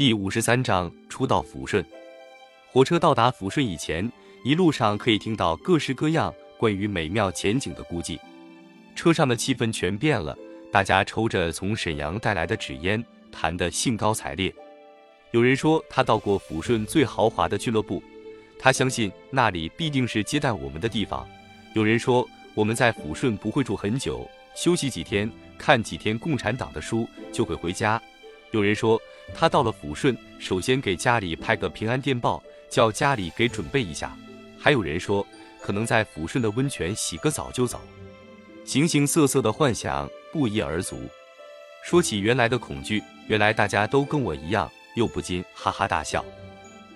第五十三章初到抚顺。火车到达抚顺以前，一路上可以听到各式各样关于美妙前景的估计。车上的气氛全变了，大家抽着从沈阳带来的纸烟，谈得兴高采烈。有人说他到过抚顺最豪华的俱乐部，他相信那里必定是接待我们的地方。有人说我们在抚顺不会住很久，休息几天，看几天共产党的书就会回家。有人说他到了抚顺，首先给家里拍个平安电报，叫家里给准备一下。还有人说可能在抚顺的温泉洗个澡就走。形形色色的幻想不一而足。说起原来的恐惧，原来大家都跟我一样，又不禁哈哈大笑。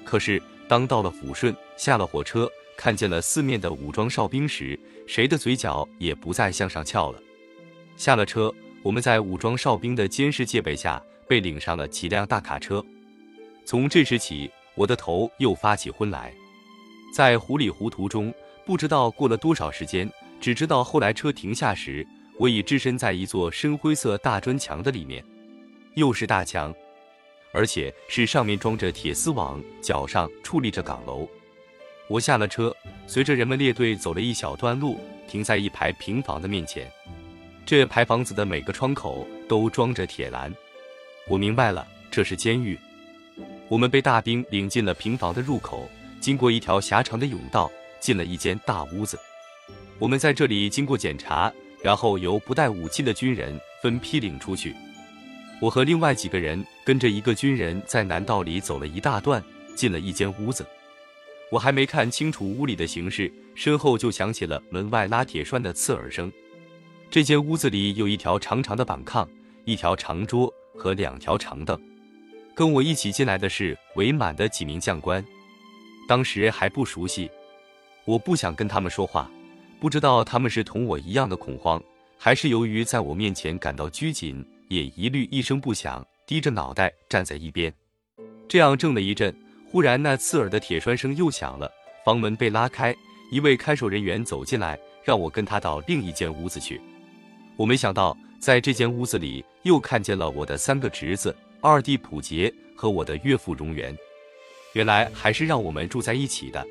可是当到了抚顺，下了火车，看见了四面的武装哨兵时，谁的嘴角也不再向上翘了。下了车，我们在武装哨兵的监视戒备下。被领上了几辆大卡车，从这时起，我的头又发起昏来，在糊里糊涂中，不知道过了多少时间，只知道后来车停下时，我已置身在一座深灰色大砖墙的里面，又是大墙，而且是上面装着铁丝网，脚上矗立着岗楼。我下了车，随着人们列队走了一小段路，停在一排平房的面前，这排房子的每个窗口都装着铁栏。我明白了，这是监狱。我们被大兵领进了平房的入口，经过一条狭长的甬道，进了一间大屋子。我们在这里经过检查，然后由不带武器的军人分批领出去。我和另外几个人跟着一个军人在南道里走了一大段，进了一间屋子。我还没看清楚屋里的形势，身后就响起了门外拉铁栓的刺耳声。这间屋子里有一条长长的板炕，一条长桌。和两条长凳，跟我一起进来的是伪满的几名将官，当时还不熟悉，我不想跟他们说话，不知道他们是同我一样的恐慌，还是由于在我面前感到拘谨，也一律一声不响，低着脑袋站在一边。这样怔了一阵，忽然那刺耳的铁栓声又响了，房门被拉开，一位看守人员走进来，让我跟他到另一间屋子去。我没想到。在这间屋子里，又看见了我的三个侄子，二弟普杰和我的岳父荣源。原来还是让我们住在一起的。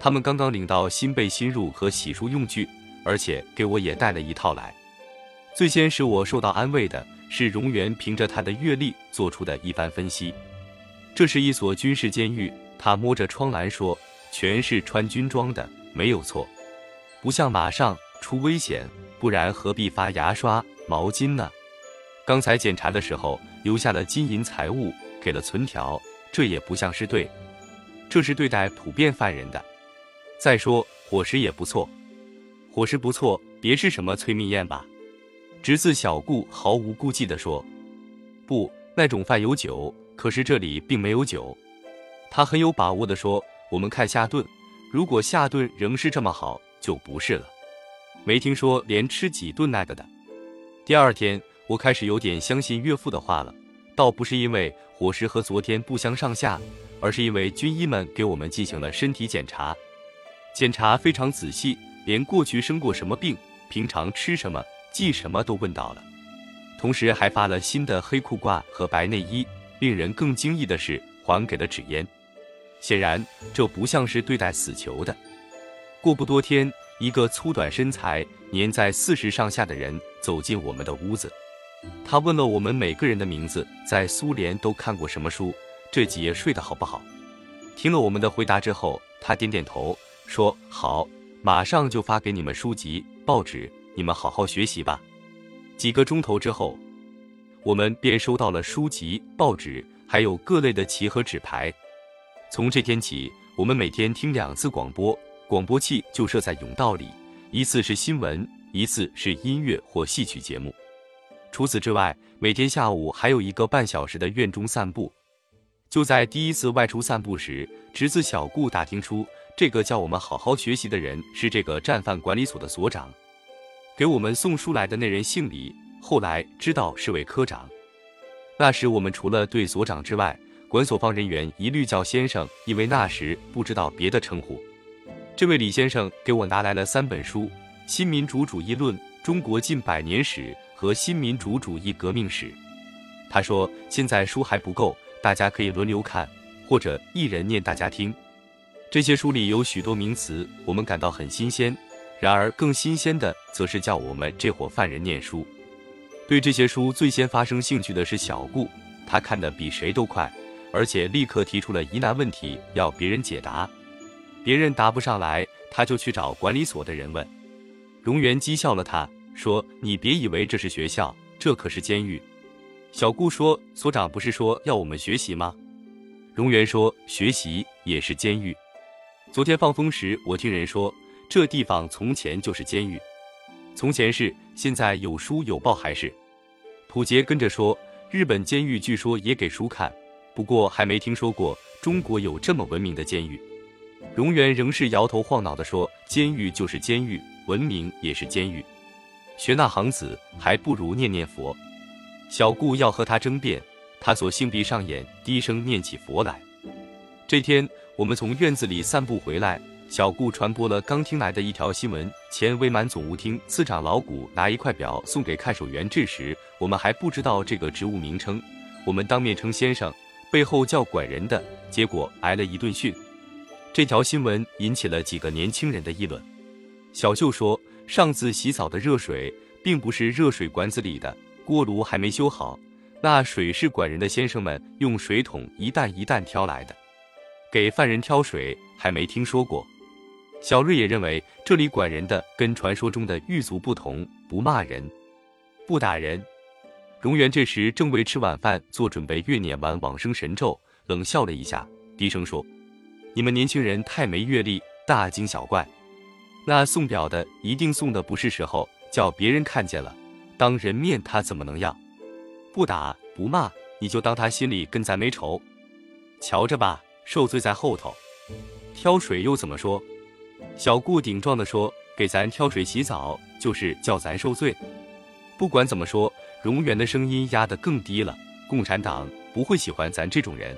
他们刚刚领到新被新褥和洗漱用具，而且给我也带了一套来。最先使我受到安慰的是荣源凭着他的阅历做出的一番分析。这是一所军事监狱，他摸着窗栏说：“全是穿军装的，没有错。不像马上出危险，不然何必发牙刷？”毛巾呢？刚才检查的时候留下了金银财物，给了存条，这也不像是对，这是对待普遍犯人的。再说伙食也不错，伙食不错，别是什么催命宴吧？侄子小顾毫无顾忌地说：“不，那种饭有酒，可是这里并没有酒。”他很有把握地说：“我们看下顿，如果下顿仍是这么好，就不是了。没听说连吃几顿那个的。”第二天，我开始有点相信岳父的话了，倒不是因为伙食和昨天不相上下，而是因为军医们给我们进行了身体检查，检查非常仔细，连过去生过什么病、平常吃什么、忌什么都问到了，同时还发了新的黑裤褂和白内衣。令人更惊异的是，还给了纸烟。显然，这不像是对待死囚的。过不多天。一个粗短身材、年在四十上下的人走进我们的屋子，他问了我们每个人的名字，在苏联都看过什么书，这几夜睡得好不好？听了我们的回答之后，他点点头，说：“好，马上就发给你们书籍、报纸，你们好好学习吧。”几个钟头之后，我们便收到了书籍、报纸，还有各类的棋和纸牌。从这天起，我们每天听两次广播。广播器就设在甬道里，一次是新闻，一次是音乐或戏曲节目。除此之外，每天下午还有一个半小时的院中散步。就在第一次外出散步时，侄子小顾打听出这个叫我们好好学习的人是这个战犯管理所的所长。给我们送书来的那人姓李，后来知道是位科长。那时我们除了对所长之外，管所方人员一律叫先生，因为那时不知道别的称呼。这位李先生给我拿来了三本书：《新民主主义论》《中国近百年史》和《新民主主义革命史》。他说：“现在书还不够，大家可以轮流看，或者一人念大家听。这些书里有许多名词，我们感到很新鲜。然而更新鲜的，则是叫我们这伙犯人念书。对这些书最先发生兴趣的是小顾，他看得比谁都快，而且立刻提出了疑难问题要别人解答。别人答不上来，他就去找管理所的人问。荣源讥笑了他，说：“你别以为这是学校，这可是监狱。”小顾说：“所长不是说要我们学习吗？”荣源说：“学习也是监狱。”昨天放风时，我听人说，这地方从前就是监狱。从前是，现在有书有报还是？普杰跟着说，日本监狱据说也给书看，不过还没听说过中国有这么文明的监狱。荣源仍是摇头晃脑地说，监狱就是监狱，文明也是监狱。学那行子，还不如念念佛。小顾要和他争辩，他索性闭上眼，低声念起佛来。这天。我们从院子里散步回来，小顾传播了刚听来的一条新闻：前伪满总务厅次长老谷拿一块表送给看守员。这时我们还不知道这个职务名称，我们当面称先生，背后叫管人的，结果挨了一顿训。这条新闻引起了几个年轻人的议论。小秀说，上次洗澡的热水并不是热水管子里的，锅炉还没修好，那水是管人的先生们用水桶一担一担挑来的。给犯人挑水还没听说过，小瑞也认为这里管人的跟传说中的狱卒不同，不骂人，不打人。荣源这时正为吃晚饭做准备，越念完往生神咒，冷笑了一下，低声说：“你们年轻人太没阅历，大惊小怪。那送表的一定送的不是时候，叫别人看见了，当人面他怎么能要？不打不骂，你就当他心里跟咱没仇，瞧着吧。”受罪在后头，挑水又怎么说？小顾顶撞的说：“给咱挑水洗澡，就是叫咱受罪。”不管怎么说，荣源的声音压得更低了。共产党不会喜欢咱这种人。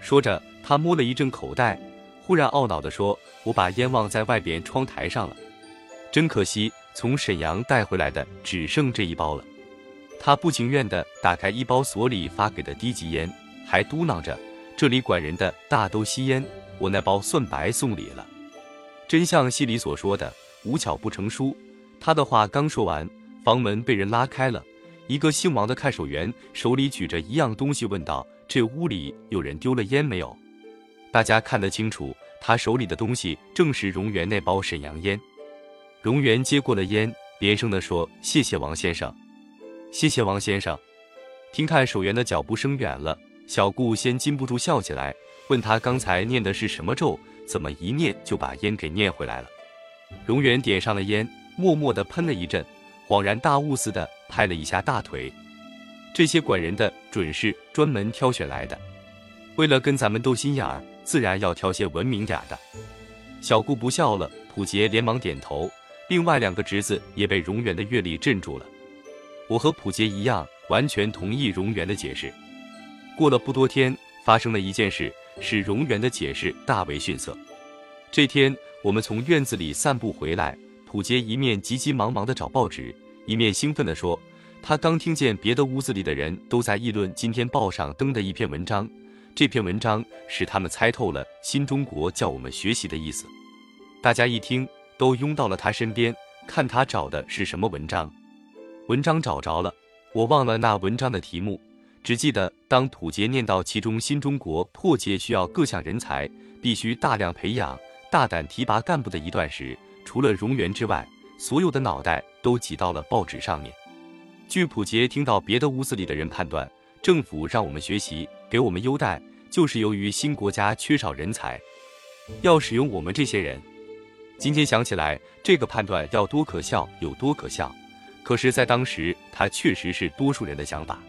说着，他摸了一阵口袋，忽然懊恼地说：“我把烟忘在外边窗台上了，真可惜，从沈阳带回来的只剩这一包了。”他不情愿地打开一包所里发给的低级烟，还嘟囔着。这里管人的大都吸烟，我那包算白送礼了。真像戏里所说的“无巧不成书”。他的话刚说完，房门被人拉开了，一个姓王的看守员手里举着一样东西，问道：“这屋里有人丢了烟没有？”大家看得清楚，他手里的东西正是荣源那包沈阳烟。荣源接过了烟，连声地说：“谢谢王先生，谢谢王先生。”听看守员的脚步声远了。小顾先禁不住笑起来，问他刚才念的是什么咒？怎么一念就把烟给念回来了？荣源点上了烟，默默地喷了一阵，恍然大悟似的拍了一下大腿。这些管人的准是专门挑选来的，为了跟咱们斗心眼儿，自然要挑些文明点的。小顾不笑了，普杰连忙点头，另外两个侄子也被荣源的阅历镇住了。我和普杰一样，完全同意荣源的解释。过了不多天，发生了一件事，使荣源的解释大为逊色。这天，我们从院子里散步回来，普杰一面急急忙忙地找报纸，一面兴奋地说：“他刚听见别的屋子里的人都在议论今天报上登的一篇文章，这篇文章使他们猜透了新中国叫我们学习的意思。”大家一听，都拥到了他身边，看他找的是什么文章。文章找着了，我忘了那文章的题目。只记得，当土杰念到其中新中国迫切需要各项人才，必须大量培养、大胆提拔干部的一段时，除了荣源之外，所有的脑袋都挤到了报纸上面。据普杰听到别的屋子里的人判断，政府让我们学习，给我们优待，就是由于新国家缺少人才，要使用我们这些人。今天想起来，这个判断要多可笑有多可笑，可是，在当时，他确实是多数人的想法。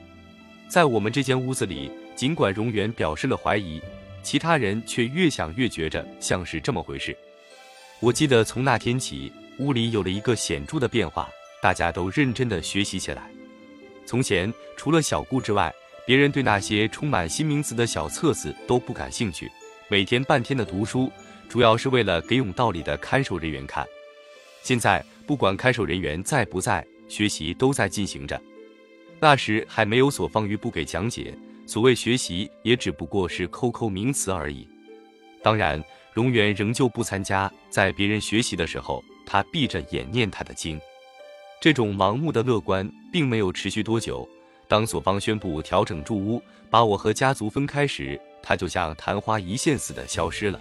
在我们这间屋子里，尽管荣源表示了怀疑，其他人却越想越觉着像是这么回事。我记得从那天起，屋里有了一个显著的变化，大家都认真地学习起来。从前，除了小顾之外，别人对那些充满新名词的小册子都不感兴趣。每天半天的读书，主要是为了给有道理的看守人员看。现在，不管看守人员在不在，学习都在进行着。那时还没有所放于不给讲解，所谓学习，也只不过是抠抠名词而已。当然，荣源仍旧不参加，在别人学习的时候，他闭着眼念他的经。这种盲目的乐观并没有持续多久。当索方宣布调整住屋，把我和家族分开时，他就像昙花一现似的消失了。